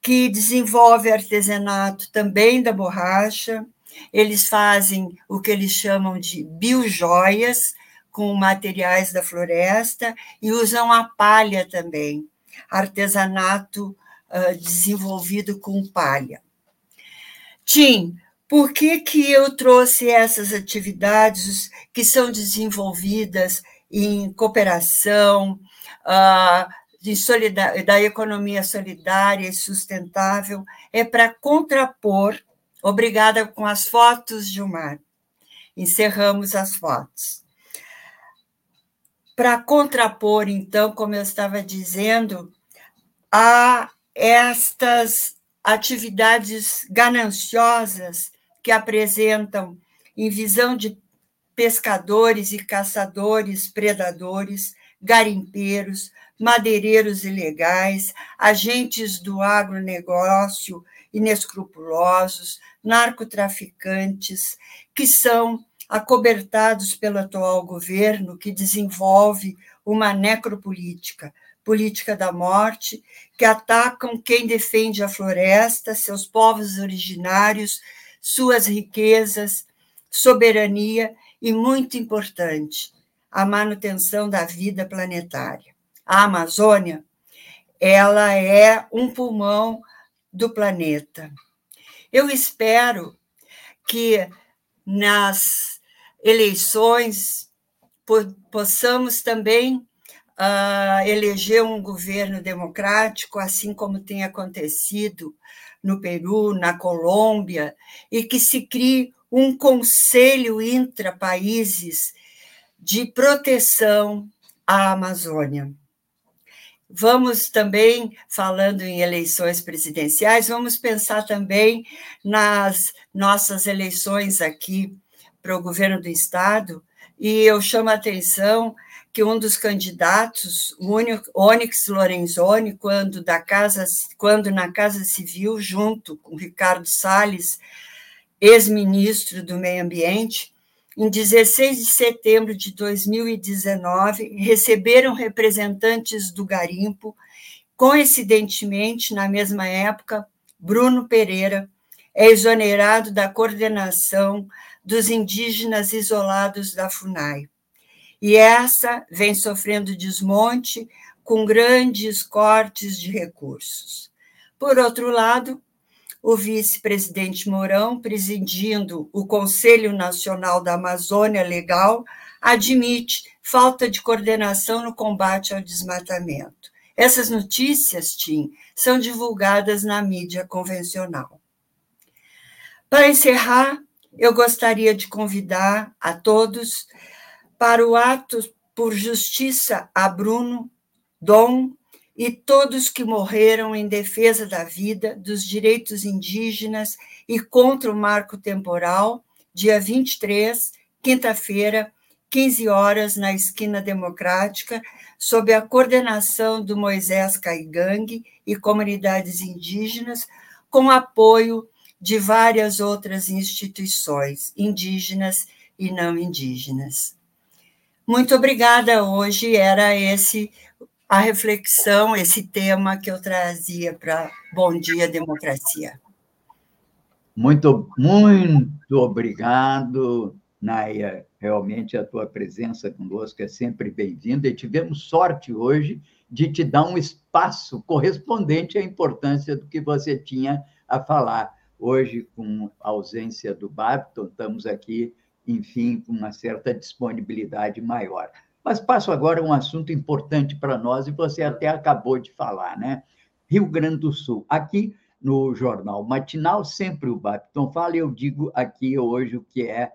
que desenvolve artesanato também da borracha. Eles fazem o que eles chamam de biojoias, com materiais da floresta, e usam a palha também, artesanato uh, desenvolvido com palha. Tim, por que, que eu trouxe essas atividades que são desenvolvidas em cooperação, uh, de da economia solidária e sustentável é para contrapor. Obrigada com as fotos, Gilmar. Encerramos as fotos. Para contrapor, então, como eu estava dizendo, a estas atividades gananciosas que apresentam, em visão de pescadores e caçadores predadores, garimpeiros, madeireiros ilegais, agentes do agronegócio inescrupulosos, narcotraficantes, que são acobertados pelo atual governo, que desenvolve uma necropolítica, política da morte, que atacam quem defende a floresta, seus povos originários, suas riquezas, soberania e, muito importante, a manutenção da vida planetária. A Amazônia, ela é um pulmão do planeta. Eu espero que nas eleições possamos também uh, eleger um governo democrático, assim como tem acontecido no Peru, na Colômbia, e que se crie um conselho intra-países de proteção à Amazônia. Vamos também, falando em eleições presidenciais, vamos pensar também nas nossas eleições aqui para o governo do Estado, e eu chamo a atenção que um dos candidatos, Onyx Lorenzoni, quando, da casa, quando na Casa Civil, junto com Ricardo Salles, ex-ministro do Meio Ambiente, em 16 de setembro de 2019, receberam representantes do garimpo. Coincidentemente, na mesma época, Bruno Pereira é exonerado da coordenação dos indígenas isolados da FUNAI. E essa vem sofrendo desmonte com grandes cortes de recursos. Por outro lado, o vice-presidente Mourão, presidindo o Conselho Nacional da Amazônia Legal, admite falta de coordenação no combate ao desmatamento. Essas notícias, Tim, são divulgadas na mídia convencional. Para encerrar, eu gostaria de convidar a todos para o ato por justiça a Bruno, Dom e todos que morreram em defesa da vida, dos direitos indígenas e contra o marco temporal, dia 23, quinta-feira, 15 horas, na Esquina Democrática, sob a coordenação do Moisés Caigangue e comunidades indígenas, com apoio de várias outras instituições indígenas e não indígenas. Muito obrigada. Hoje era esse a reflexão, esse tema que eu trazia para Bom Dia Democracia. Muito, muito obrigado, Naya. Realmente a tua presença conosco é sempre bem-vinda e tivemos sorte hoje de te dar um espaço correspondente à importância do que você tinha a falar. Hoje, com a ausência do Babton, estamos aqui, enfim, com uma certa disponibilidade maior. Mas passo agora a um assunto importante para nós, e você até acabou de falar, né? Rio Grande do Sul. Aqui no jornal matinal, sempre o Bapton fala, e eu digo aqui hoje o que é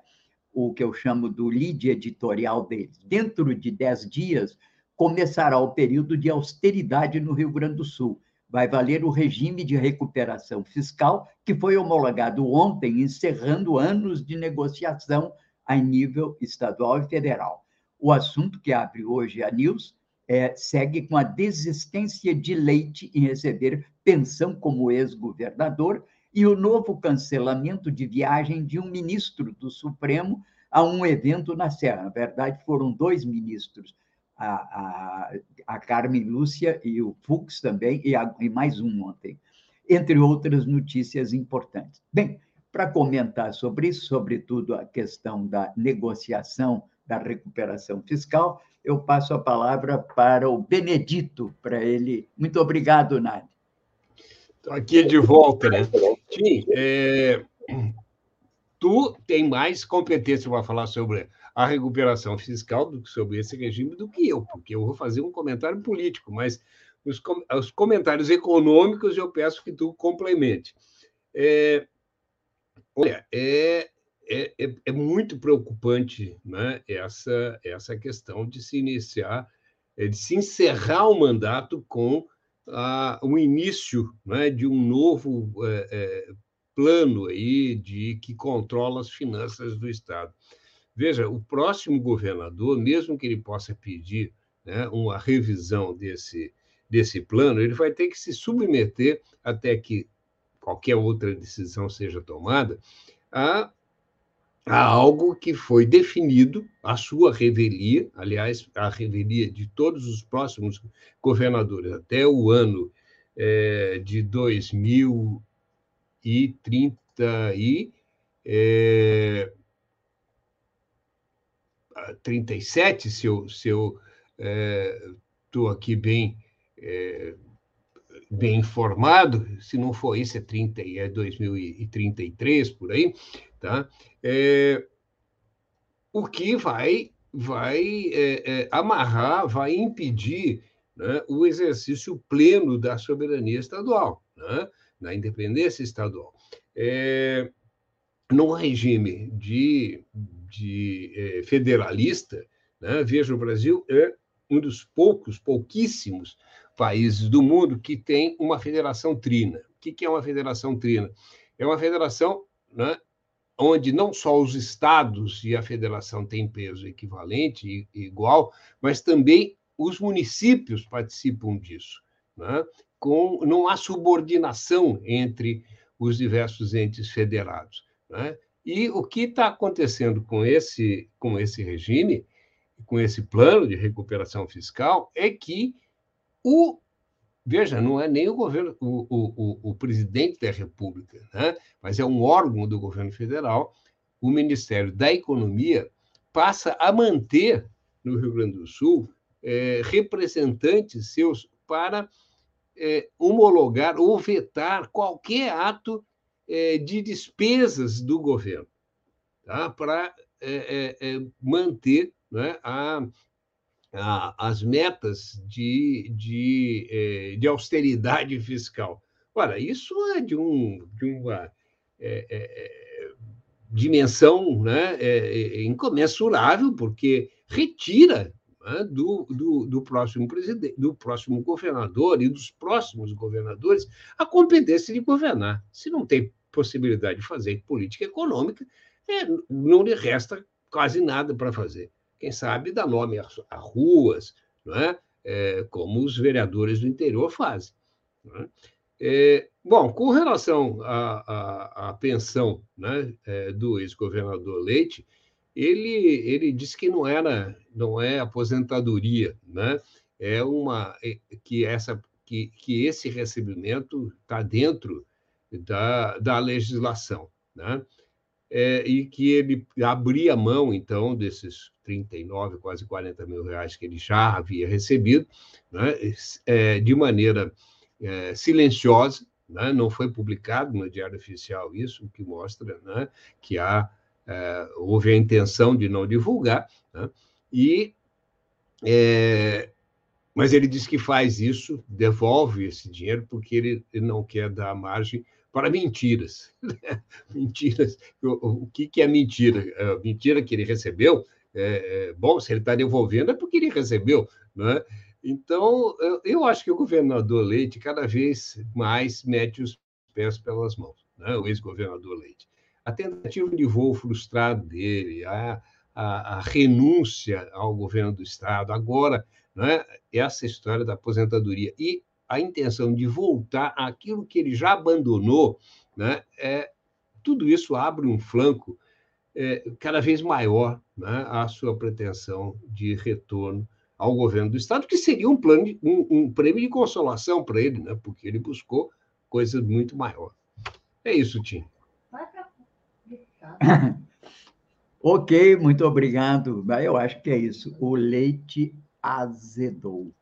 o que eu chamo do lead editorial dele. Dentro de dez dias, começará o período de austeridade no Rio Grande do Sul. Vai valer o regime de recuperação fiscal, que foi homologado ontem, encerrando anos de negociação a nível estadual e federal. O assunto que abre hoje a News é, segue com a desistência de Leite em receber pensão como ex-governador e o novo cancelamento de viagem de um ministro do Supremo a um evento na Serra. Na verdade, foram dois ministros, a, a, a Carmen Lúcia e o Fux também, e, a, e mais um ontem, entre outras notícias importantes. Bem, para comentar sobre isso, sobretudo a questão da negociação da recuperação fiscal, eu passo a palavra para o Benedito, para ele. Muito obrigado, Nádia. Estou aqui de volta, né? Tim, é, tu tem mais competência para falar sobre a recuperação fiscal do que sobre esse regime do que eu, porque eu vou fazer um comentário político, mas os, os comentários econômicos eu peço que tu complemente. É, olha, é, é, é, é, muito preocupante né, essa, essa questão de se iniciar, é, de se encerrar o mandato com a, o início né, de um novo é, é, plano aí de que controla as finanças do Estado. Veja, o próximo governador, mesmo que ele possa pedir né, uma revisão desse, desse plano, ele vai ter que se submeter até que qualquer outra decisão seja tomada a, a algo que foi definido, a sua revelia, aliás, a revelia de todos os próximos governadores até o ano é, de 2030 e é, 37, se eu, se eu estou é, aqui bem é, bem informado, se não for isso, é, 30, é 2033, por aí, tá? É, o que vai, vai é, é, amarrar, vai impedir né, o exercício pleno da soberania estadual, né, da independência estadual. É, num regime de, de é, federalista, né, veja, o Brasil é um dos poucos, pouquíssimos países do mundo que tem uma federação trina. O que é uma federação trina? É uma federação né, onde não só os estados e a federação têm peso equivalente e igual, mas também os municípios participam disso. Né? Com, não há subordinação entre os diversos entes federados. Né? E o que está acontecendo com esse, com esse regime, com esse plano de recuperação fiscal, é que o veja, não é nem o governo, o, o, o, presidente da República, né? mas é um órgão do governo federal, o Ministério da Economia passa a manter no Rio Grande do Sul é, representantes seus para é, homologar ou vetar qualquer ato é, de despesas do governo, tá? para é, é, é, manter né, a as metas de, de, eh, de austeridade fiscal. Ora, isso é de, um, de uma é, é, dimensão né, é, incomensurável, porque retira né, do, do, do, próximo presidente, do próximo governador e dos próximos governadores a competência de governar. Se não tem possibilidade de fazer política econômica, não lhe resta quase nada para fazer quem sabe dá nome a, ruas, não é? é? como os vereadores do interior fazem. É? É, bom, com relação à pensão né, é, do ex-governador Leite, ele, ele disse que não era não é aposentadoria, né? É uma é, que essa que, que esse recebimento está dentro da, da legislação, né? É, e que ele abria mão, então, desses 39, quase 40 mil reais que ele já havia recebido, né, é, de maneira é, silenciosa, né, não foi publicado no Diário Oficial isso, o que mostra né, que há, é, houve a intenção de não divulgar, né, e é, mas ele diz que faz isso, devolve esse dinheiro, porque ele não quer dar margem para mentiras. mentiras. O, o que, que é mentira? A é, mentira que ele recebeu, é, é, bom, se ele está devolvendo é porque ele recebeu. Né? Então, eu, eu, acho que o governador Leite cada vez mais mete os pés pelas mãos, né? o ex-governador Leite. A tentativa de voo frustrado dele, a, a, a renúncia ao governo do Estado, agora, né? essa história da aposentadoria. E a intenção de voltar àquilo que ele já abandonou, né, é, tudo isso abre um flanco é, cada vez maior né, à sua pretensão de retorno ao governo do Estado, que seria um, plano de, um, um prêmio de consolação para ele, né, porque ele buscou coisa muito maior. É isso, Tim. ok, muito obrigado. Eu acho que é isso. O leite azedou.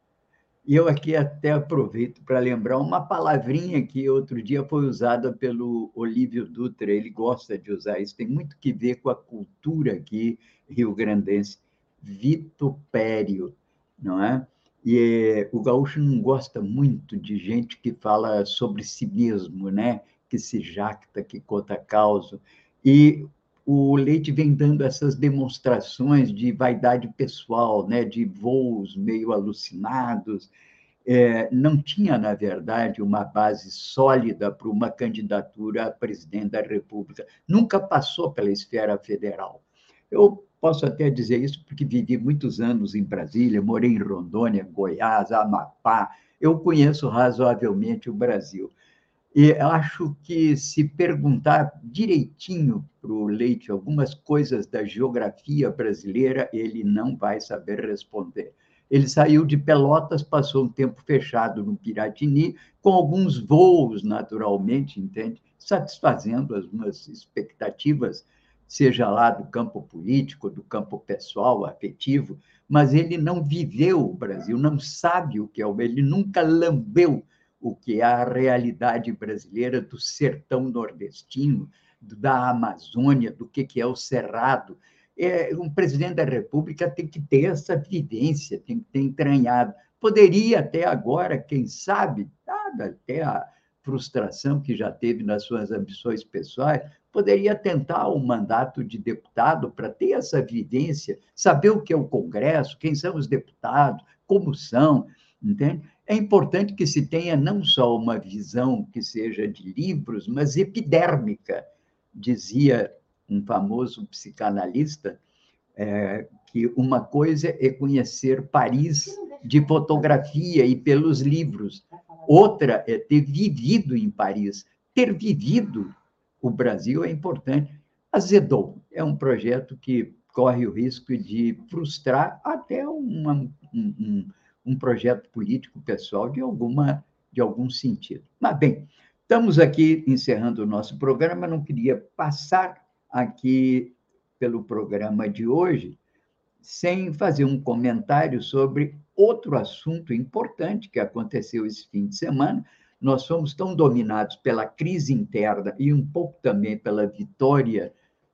E eu aqui até aproveito para lembrar uma palavrinha que outro dia foi usada pelo Olívio Dutra, ele gosta de usar isso, tem muito que ver com a cultura aqui rio-grandense, vitupério, não é? E é, o gaúcho não gosta muito de gente que fala sobre si mesmo, né? Que se jacta, que conta causa. E o Leite vem dando essas demonstrações de vaidade pessoal, né, de voos meio alucinados. é, não tinha, na verdade, uma base sólida para uma candidatura a presidente da República. Nunca passou pela esfera federal. Eu posso até dizer isso porque vivi muitos anos em Brasília, morei em Rondônia, Goiás, Amapá. Eu conheço razoavelmente o Brasil. E acho que se perguntar direitinho para o Leite algumas coisas da geografia brasileira, ele não vai saber responder. Ele saiu de Pelotas, passou um tempo fechado no Piratini, com alguns voos, naturalmente, entende? Satisfazendo as minhas expectativas, seja lá do campo político, do campo pessoal, afetivo, mas ele não viveu o Brasil, não sabe o que é o ele nunca lambeu o que é a realidade brasileira do sertão nordestino, da Amazônia, do que é o Cerrado. É, um presidente da República tem que ter essa vivência, tem que ter entranhado. Poderia até agora, quem sabe, dada até a frustração que já teve nas suas ambições pessoais, poderia tentar o um mandato de deputado para ter essa vivência, saber o que é o Congresso, quem são os deputados, como são, entende? É importante que se tenha não só uma visão que seja de livros, mas epidérmica. Dizia um famoso psicanalista é, que uma coisa é conhecer Paris de fotografia e pelos livros, outra é ter vivido em Paris. Ter vivido o Brasil é importante. Azedou é um projeto que corre o risco de frustrar até uma, um, um um projeto político pessoal de alguma de algum sentido. Mas bem, estamos aqui encerrando o nosso programa, não queria passar aqui pelo programa de hoje sem fazer um comentário sobre outro assunto importante que aconteceu esse fim de semana. Nós fomos tão dominados pela crise interna e um pouco também pela vitória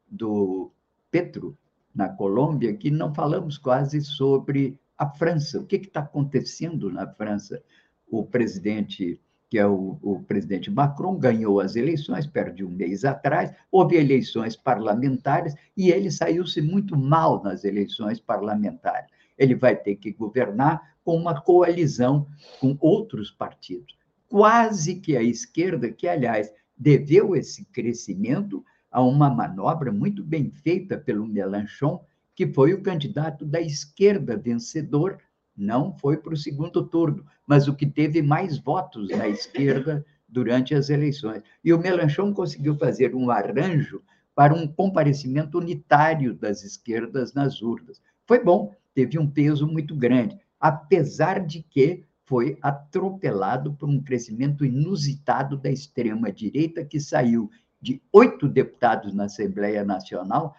do Petro na Colômbia que não falamos quase sobre a França. O que está acontecendo na França? O presidente, que é o, o, presidente Macron, ganhou as eleições, perde um mês atrás, houve eleições parlamentares e ele saiu-se muito mal nas eleições parlamentares. Ele vai ter que governar com uma coalizão com outros partidos. Quase que a esquerda, que, aliás, deveu esse crescimento a uma manobra muito bem feita pelo Mélenchon, que foi o candidato da esquerda vencedor, não foi para o segundo turno, mas o que teve mais votos da esquerda durante as eleições. E o Melanchon conseguiu fazer um arranjo para um comparecimento unitário das esquerdas nas urnas. Foi bom, teve um peso muito grande, apesar de que foi atropelado por um crescimento inusitado da extrema-direita, que saiu de oito deputados na Assembleia Nacional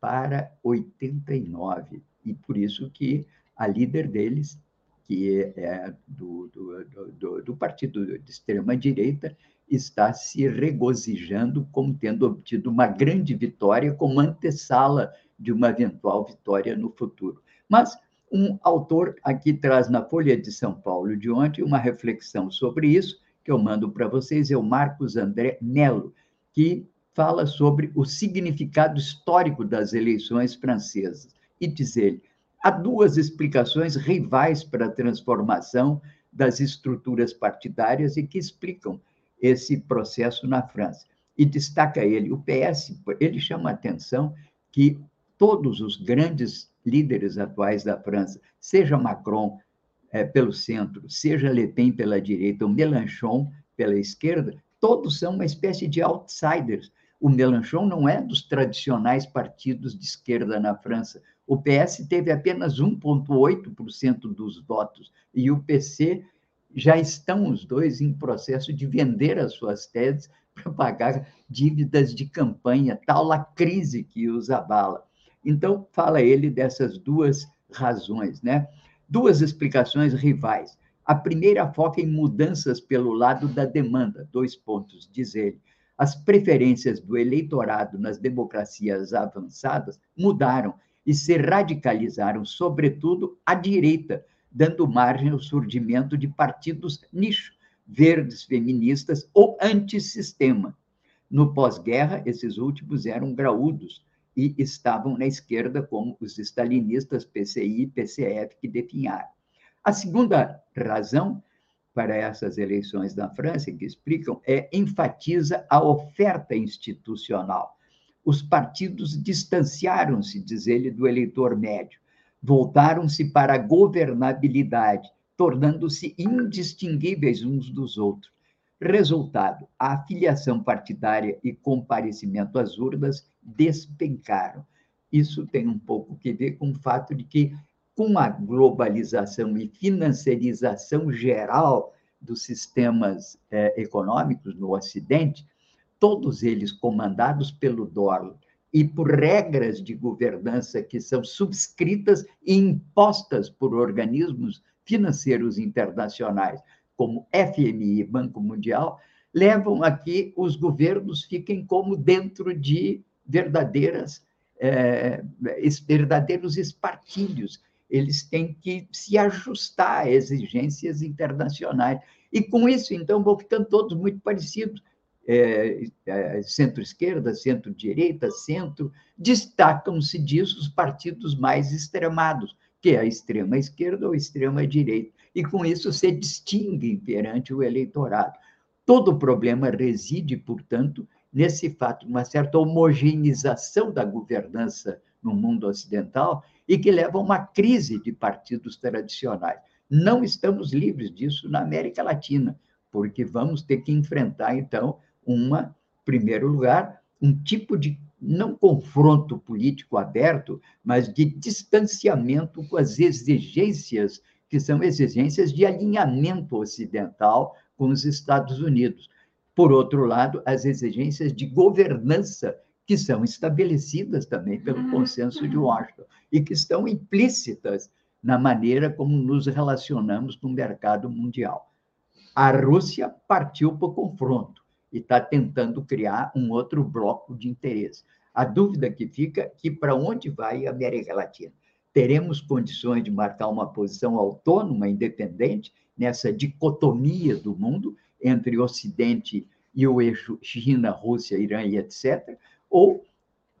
para 89. E por isso que a líder deles, que é do, do, do, do partido de extrema-direita, está se regozijando como tendo obtido uma grande vitória, como antessala de uma eventual vitória no futuro. Mas um autor aqui traz na Folha de São Paulo de ontem uma reflexão sobre isso, que eu mando para vocês, é o Marcos André Melo, que fala sobre o significado histórico das eleições francesas. E diz ele: há duas explicações rivais para a transformação das estruturas partidárias e que explicam esse processo na França. E destaca ele, o PS, ele chama a atenção que todos os grandes líderes atuais da França, seja Macron é, pelo centro, seja Le Pen pela direita, ou Mélenchon pela esquerda, todos são uma espécie de outsiders o Mélenchon não é dos tradicionais partidos de esquerda na França. O PS teve apenas 1,8% dos votos e o PC já estão os dois em processo de vender as suas teses para pagar dívidas de campanha, tal a crise que os abala. Então, fala ele dessas duas razões, né? Duas explicações rivais. A primeira foca em mudanças pelo lado da demanda, dois pontos, diz ele. As preferências do eleitorado nas democracias avançadas mudaram e se radicalizaram, sobretudo à direita, dando margem ao surgimento de partidos nicho, verdes, feministas ou antissistema. No pós-guerra, esses últimos eram graúdos e estavam na esquerda, como os stalinistas PCI e PCF que definharam. A segunda razão para essas eleições na França, que explicam, é enfatiza a oferta institucional. Os partidos distanciaram-se, diz ele, do eleitor médio, voltaram-se para a governabilidade, tornando-se indistinguíveis uns dos outros. Resultado: a afiliação partidária e comparecimento às urnas despencaram. Isso tem um pouco que ver com o fato de que, com a globalização e financiarização geral dos sistemas eh, econômicos no Ocidente, todos eles comandados pelo dólar e por regras de governança que são subscritas e impostas por organismos financeiros internacionais, como FMI e Banco Mundial, levam a que os governos fiquem como dentro de verdadeiras, é, verdadeiros espartilhos. Eles têm que se ajustar a exigências internacionais. E com isso, então, vão ficando todos muito parecidos. É, é, centro-esquerda, centro-direita, centro, destacam-se disso os partidos mais extremados, que é a extrema esquerda ou a extrema direita. E com isso se distinguem perante o eleitorado. Todo o problema reside, portanto, nesse fato, uma certa homogeneização da governança no mundo ocidental e que leva a uma crise de partidos tradicionais. Não estamos livres disso na América Latina, porque vamos ter que enfrentar, então, uma, em primeiro lugar, um tipo de não confronto político aberto, mas de distanciamento com as exigências que são exigências de alinhamento ocidental com os Estados Unidos. Por outro lado, as exigências de governança que são estabelecidas também pelo uhum. consenso de Washington e que estão implícitas na maneira como nos relacionamos no mercado mundial. A Rússia partiu para o confronto e está tentando criar um outro bloco de interesse. A dúvida que fica é que para onde vai a América Latina? Teremos condições de marcar uma posição autônoma, independente, nessa dicotomia do mundo entre o Ocidente e o eixo China, Rússia, Irã e etc. Ou o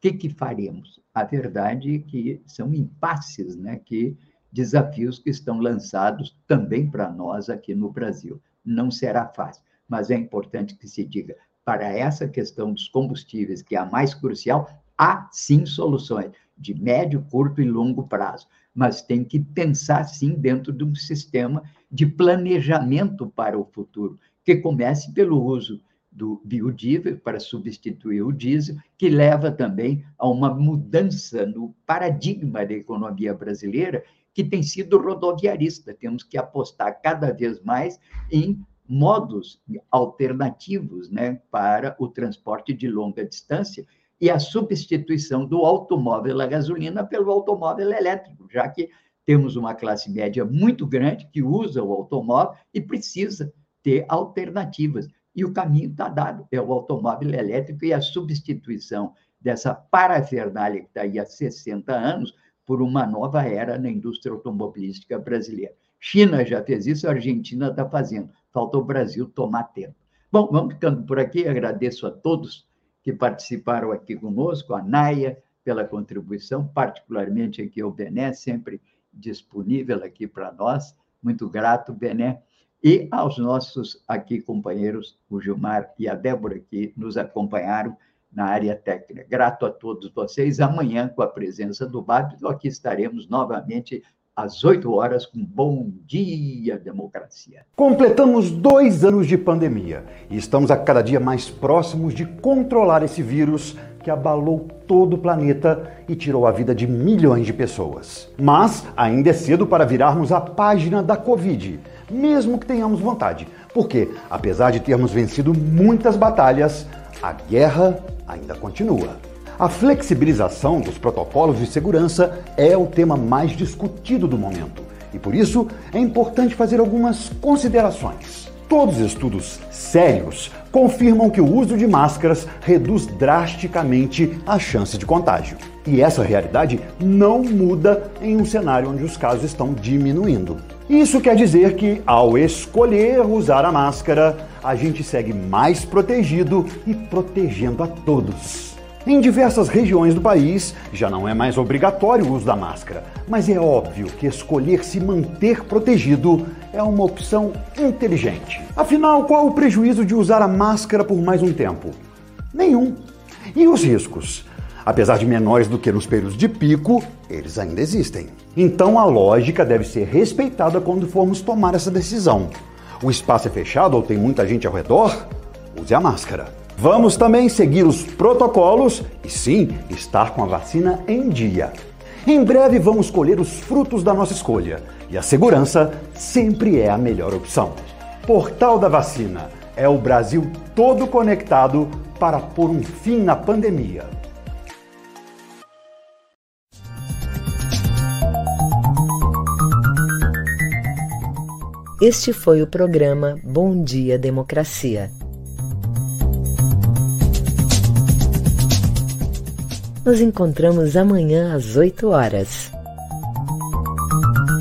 que, que faremos? A verdade é que são impasses, né? que desafios que estão lançados também para nós aqui no Brasil. Não será fácil mas é importante que se diga, para essa questão dos combustíveis, que é a mais crucial, há sim soluções de médio, curto e longo prazo, mas tem que pensar sim dentro de um sistema de planejamento para o futuro, que comece pelo uso do biodiesel para substituir o diesel, que leva também a uma mudança no paradigma da economia brasileira, que tem sido rodoviarista. Temos que apostar cada vez mais em modos alternativos né, para o transporte de longa distância e a substituição do automóvel a gasolina pelo automóvel elétrico, já que temos uma classe média muito grande que usa o automóvel e precisa ter alternativas. E o caminho está dado, é o automóvel elétrico e a substituição dessa parafernália que está aí há 60 anos por uma nova era na indústria automobilística brasileira. China já fez isso, a Argentina está fazendo. Falta o Brasil tomar tempo. Bom, vamos ficando por aqui. Agradeço a todos que participaram aqui conosco, a Naia pela contribuição, particularmente aqui ao Bené, sempre disponível aqui para nós. Muito grato, Bené. E aos nossos aqui companheiros, o Gilmar e a Débora, que nos acompanharam na área técnica. Grato a todos vocês. Amanhã, com a presença do Bábio, aqui estaremos novamente às 8 horas com Bom Dia Democracia. Completamos dois anos de pandemia e estamos a cada dia mais próximos de controlar esse vírus que abalou todo o planeta e tirou a vida de milhões de pessoas. Mas ainda é cedo para virarmos a página da Covid, mesmo que tenhamos vontade, porque, apesar de termos vencido muitas batalhas, a guerra ainda continua. A flexibilização dos protocolos de segurança é o tema mais discutido do momento e por isso é importante fazer algumas considerações. Todos os estudos sérios confirmam que o uso de máscaras reduz drasticamente a chance de contágio. E essa realidade não muda em um cenário onde os casos estão diminuindo. Isso quer dizer que, ao escolher usar a máscara, a gente segue mais protegido e protegendo a todos. Em diversas regiões do país, já não é mais obrigatório o uso da máscara, mas é óbvio que escolher se manter protegido é uma opção inteligente. Afinal, qual o prejuízo de usar a máscara por mais um tempo? Nenhum. E os riscos? Apesar de menores do que nos períodos de pico, eles ainda existem. Então a lógica deve ser respeitada quando formos tomar essa decisão. O espaço é fechado ou tem muita gente ao redor? Use a máscara. Vamos também seguir os protocolos e sim, estar com a vacina em dia. Em breve vamos colher os frutos da nossa escolha e a segurança sempre é a melhor opção. Portal da Vacina é o Brasil todo conectado para pôr um fim na pandemia. Este foi o programa Bom Dia Democracia. Nos encontramos amanhã às 8 horas.